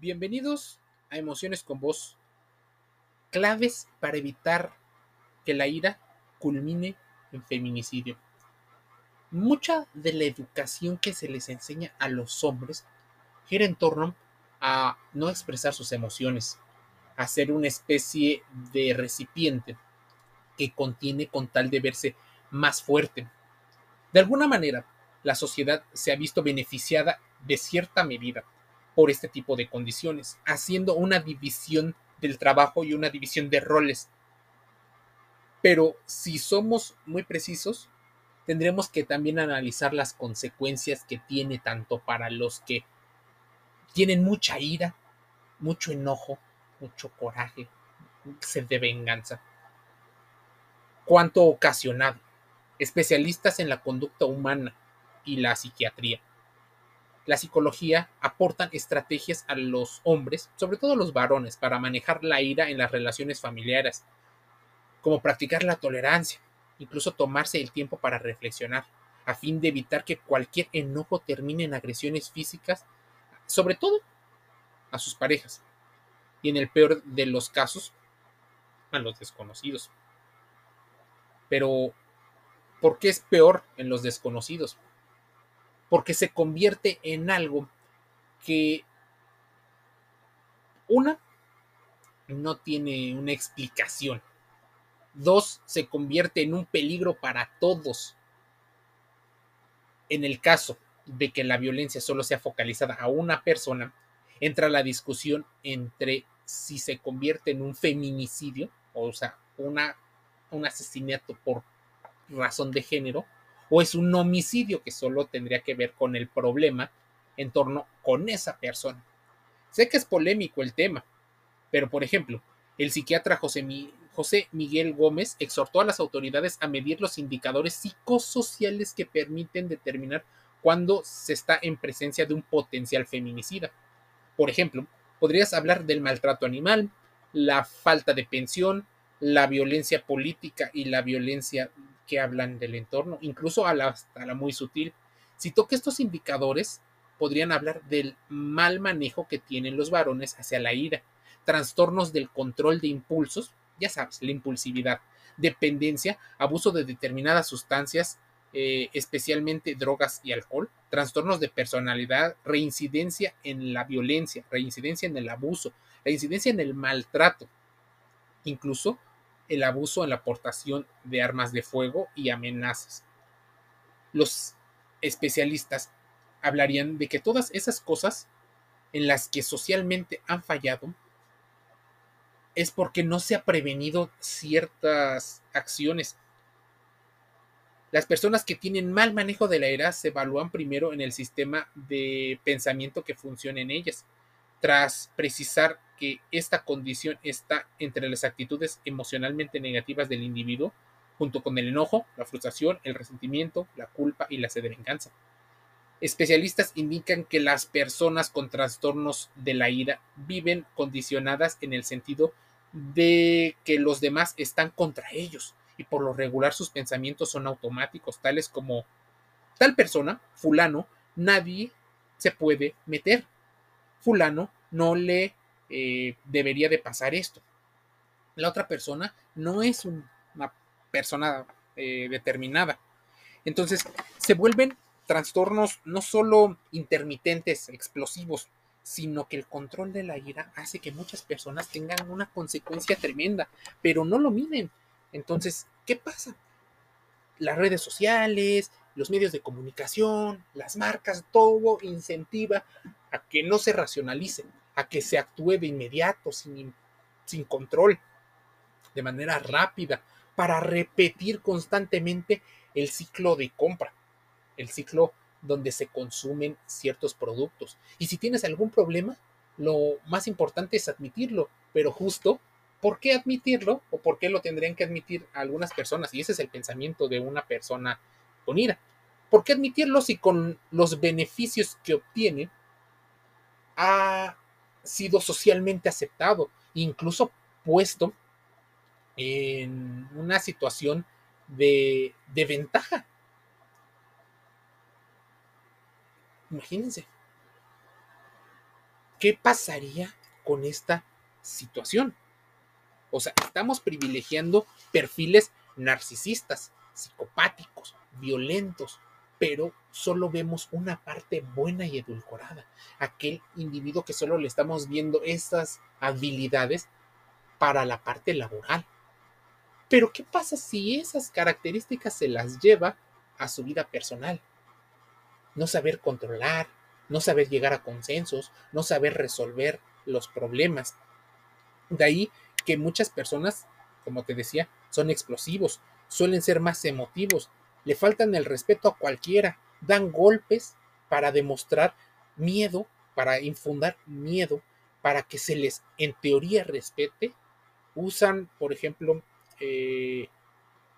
Bienvenidos a Emociones con Voz. Claves para evitar que la ira culmine en feminicidio. Mucha de la educación que se les enseña a los hombres gira en torno a no expresar sus emociones, a ser una especie de recipiente que contiene con tal de verse más fuerte. De alguna manera, la sociedad se ha visto beneficiada de cierta medida por este tipo de condiciones, haciendo una división del trabajo y una división de roles. Pero si somos muy precisos, tendremos que también analizar las consecuencias que tiene tanto para los que tienen mucha ira, mucho enojo, mucho coraje, sed de venganza. Cuánto ocasionado. Especialistas en la conducta humana y la psiquiatría la psicología aportan estrategias a los hombres, sobre todo a los varones, para manejar la ira en las relaciones familiares, como practicar la tolerancia, incluso tomarse el tiempo para reflexionar, a fin de evitar que cualquier enojo termine en agresiones físicas, sobre todo a sus parejas, y en el peor de los casos, a los desconocidos. Pero, ¿por qué es peor en los desconocidos? Porque se convierte en algo que una no tiene una explicación. Dos, se convierte en un peligro para todos. En el caso de que la violencia solo sea focalizada a una persona, entra la discusión entre si se convierte en un feminicidio, o sea, una, un asesinato por razón de género, o es un homicidio que solo tendría que ver con el problema en torno con esa persona. Sé que es polémico el tema, pero por ejemplo, el psiquiatra José, José Miguel Gómez exhortó a las autoridades a medir los indicadores psicosociales que permiten determinar cuándo se está en presencia de un potencial feminicida. Por ejemplo, podrías hablar del maltrato animal, la falta de pensión, la violencia política y la violencia hablan del entorno, incluso a la, la muy sutil. Si toca estos indicadores, podrían hablar del mal manejo que tienen los varones hacia la ira, trastornos del control de impulsos, ya sabes, la impulsividad, dependencia, abuso de determinadas sustancias, eh, especialmente drogas y alcohol, trastornos de personalidad, reincidencia en la violencia, reincidencia en el abuso, reincidencia en el maltrato, incluso el abuso en la aportación de armas de fuego y amenazas. Los especialistas hablarían de que todas esas cosas en las que socialmente han fallado es porque no se ha prevenido ciertas acciones. Las personas que tienen mal manejo de la era se evalúan primero en el sistema de pensamiento que funciona en ellas, tras precisar que esta condición está entre las actitudes emocionalmente negativas del individuo, junto con el enojo, la frustración, el resentimiento, la culpa y la sed de venganza. Especialistas indican que las personas con trastornos de la ira viven condicionadas en el sentido de que los demás están contra ellos y por lo regular sus pensamientos son automáticos, tales como tal persona, fulano, nadie se puede meter. Fulano no le eh, debería de pasar esto. La otra persona no es una persona eh, determinada. Entonces, se vuelven trastornos no solo intermitentes, explosivos, sino que el control de la ira hace que muchas personas tengan una consecuencia tremenda, pero no lo miden. Entonces, ¿qué pasa? Las redes sociales, los medios de comunicación, las marcas, todo incentiva a que no se racionalicen, a que se actúe de inmediato, sin, sin control, de manera rápida, para repetir constantemente el ciclo de compra, el ciclo donde se consumen ciertos productos. Y si tienes algún problema, lo más importante es admitirlo, pero justo, ¿por qué admitirlo? ¿O por qué lo tendrían que admitir algunas personas? Y ese es el pensamiento de una persona con ira. ¿Por qué admitirlo si con los beneficios que obtiene ha sido socialmente aceptado, incluso puesto en una situación de, de ventaja. Imagínense. ¿qué pasaría con esta situación? O sea, estamos privilegiando perfiles narcisistas, psicopáticos, violentos, pero solo vemos una parte buena y edulcorada. Aquel individuo que solo le estamos viendo estas habilidades para la parte laboral. Pero ¿qué pasa si esas características se las lleva a su vida personal? No saber controlar, no saber llegar a consensos, no saber resolver los problemas. De ahí que muchas personas, como te decía, son explosivos, suelen ser más emotivos, le faltan el respeto a cualquiera, dan golpes para demostrar miedo, para infundar miedo, para que se les en teoría respete, usan, por ejemplo, eh,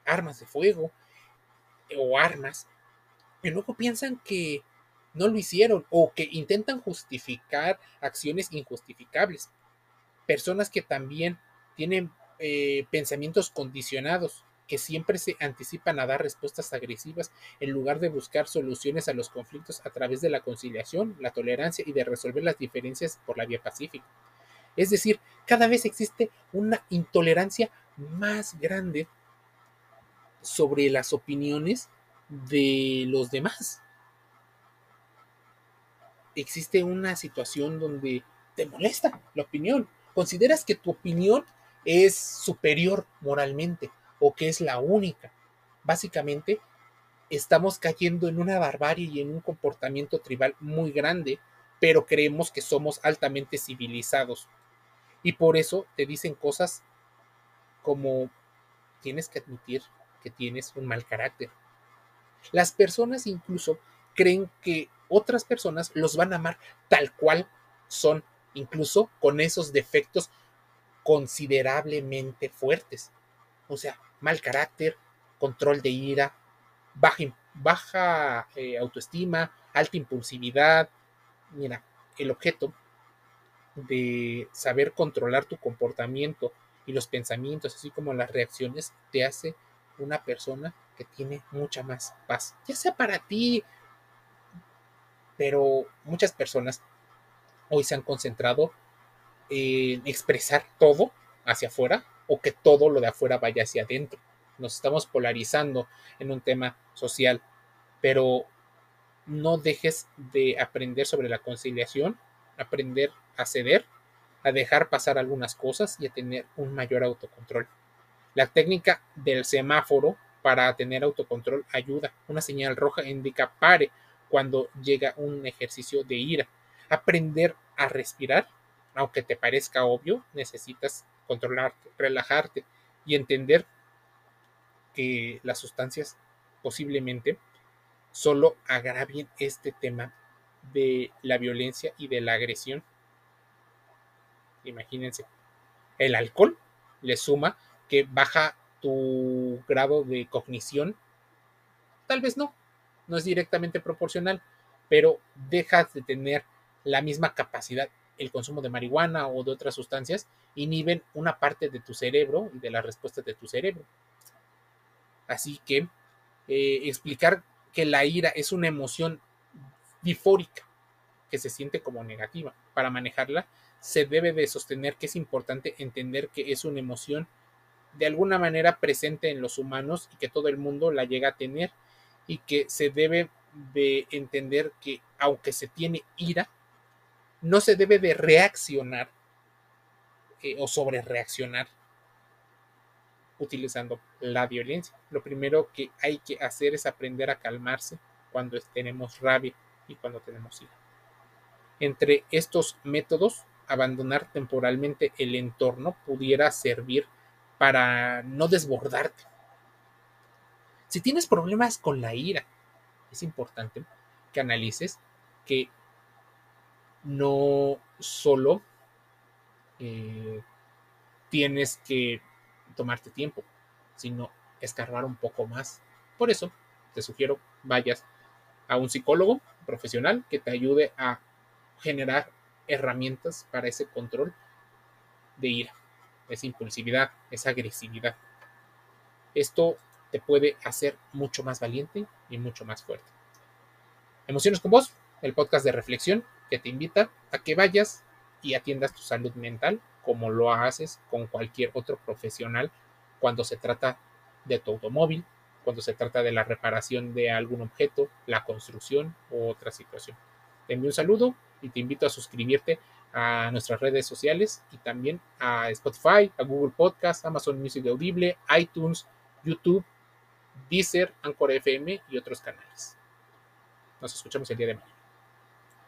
armas de fuego o armas, y luego piensan que no lo hicieron o que intentan justificar acciones injustificables. Personas que también tienen eh, pensamientos condicionados, que siempre se anticipan a dar respuestas agresivas en lugar de buscar soluciones a los conflictos a través de la conciliación, la tolerancia y de resolver las diferencias por la vía pacífica. Es decir, cada vez existe una intolerancia más grande sobre las opiniones de los demás. Existe una situación donde te molesta la opinión. Consideras que tu opinión es superior moralmente o que es la única. Básicamente, estamos cayendo en una barbarie y en un comportamiento tribal muy grande, pero creemos que somos altamente civilizados. Y por eso te dicen cosas como tienes que admitir que tienes un mal carácter. Las personas incluso creen que otras personas los van a amar tal cual son, incluso con esos defectos considerablemente fuertes. O sea, mal carácter, control de ira, baja, baja eh, autoestima, alta impulsividad. Mira, el objeto de saber controlar tu comportamiento y los pensamientos, así como las reacciones, te hace una persona que tiene mucha más paz, ya sea para ti, pero muchas personas hoy se han concentrado en expresar todo hacia afuera o que todo lo de afuera vaya hacia adentro. Nos estamos polarizando en un tema social, pero no dejes de aprender sobre la conciliación, aprender a ceder, a dejar pasar algunas cosas y a tener un mayor autocontrol. La técnica del semáforo para tener autocontrol ayuda. Una señal roja indica pare cuando llega un ejercicio de ira. Aprender a respirar, aunque te parezca obvio, necesitas controlarte, relajarte y entender que las sustancias posiblemente solo agravien este tema de la violencia y de la agresión. Imagínense, el alcohol le suma que baja tu grado de cognición. Tal vez no, no es directamente proporcional, pero dejas de tener la misma capacidad el consumo de marihuana o de otras sustancias inhiben una parte de tu cerebro de las respuestas de tu cerebro. Así que eh, explicar que la ira es una emoción difórica que se siente como negativa. Para manejarla se debe de sostener que es importante entender que es una emoción de alguna manera presente en los humanos y que todo el mundo la llega a tener y que se debe de entender que aunque se tiene ira, no se debe de reaccionar eh, o sobre reaccionar utilizando la violencia. Lo primero que hay que hacer es aprender a calmarse cuando tenemos rabia y cuando tenemos ira. Entre estos métodos, abandonar temporalmente el entorno pudiera servir para no desbordarte. Si tienes problemas con la ira, es importante que analices que no solo eh, tienes que tomarte tiempo, sino escarbar un poco más. Por eso te sugiero vayas a un psicólogo profesional que te ayude a generar herramientas para ese control de ira, esa impulsividad, esa agresividad. Esto te puede hacer mucho más valiente y mucho más fuerte. Emociones con vos, el podcast de reflexión que te invita a que vayas y atiendas tu salud mental como lo haces con cualquier otro profesional cuando se trata de tu automóvil, cuando se trata de la reparación de algún objeto, la construcción u otra situación. Te envío un saludo y te invito a suscribirte a nuestras redes sociales y también a Spotify, a Google Podcast, Amazon Music Audible, iTunes, YouTube, Deezer, Anchor FM y otros canales. Nos escuchamos el día de mañana.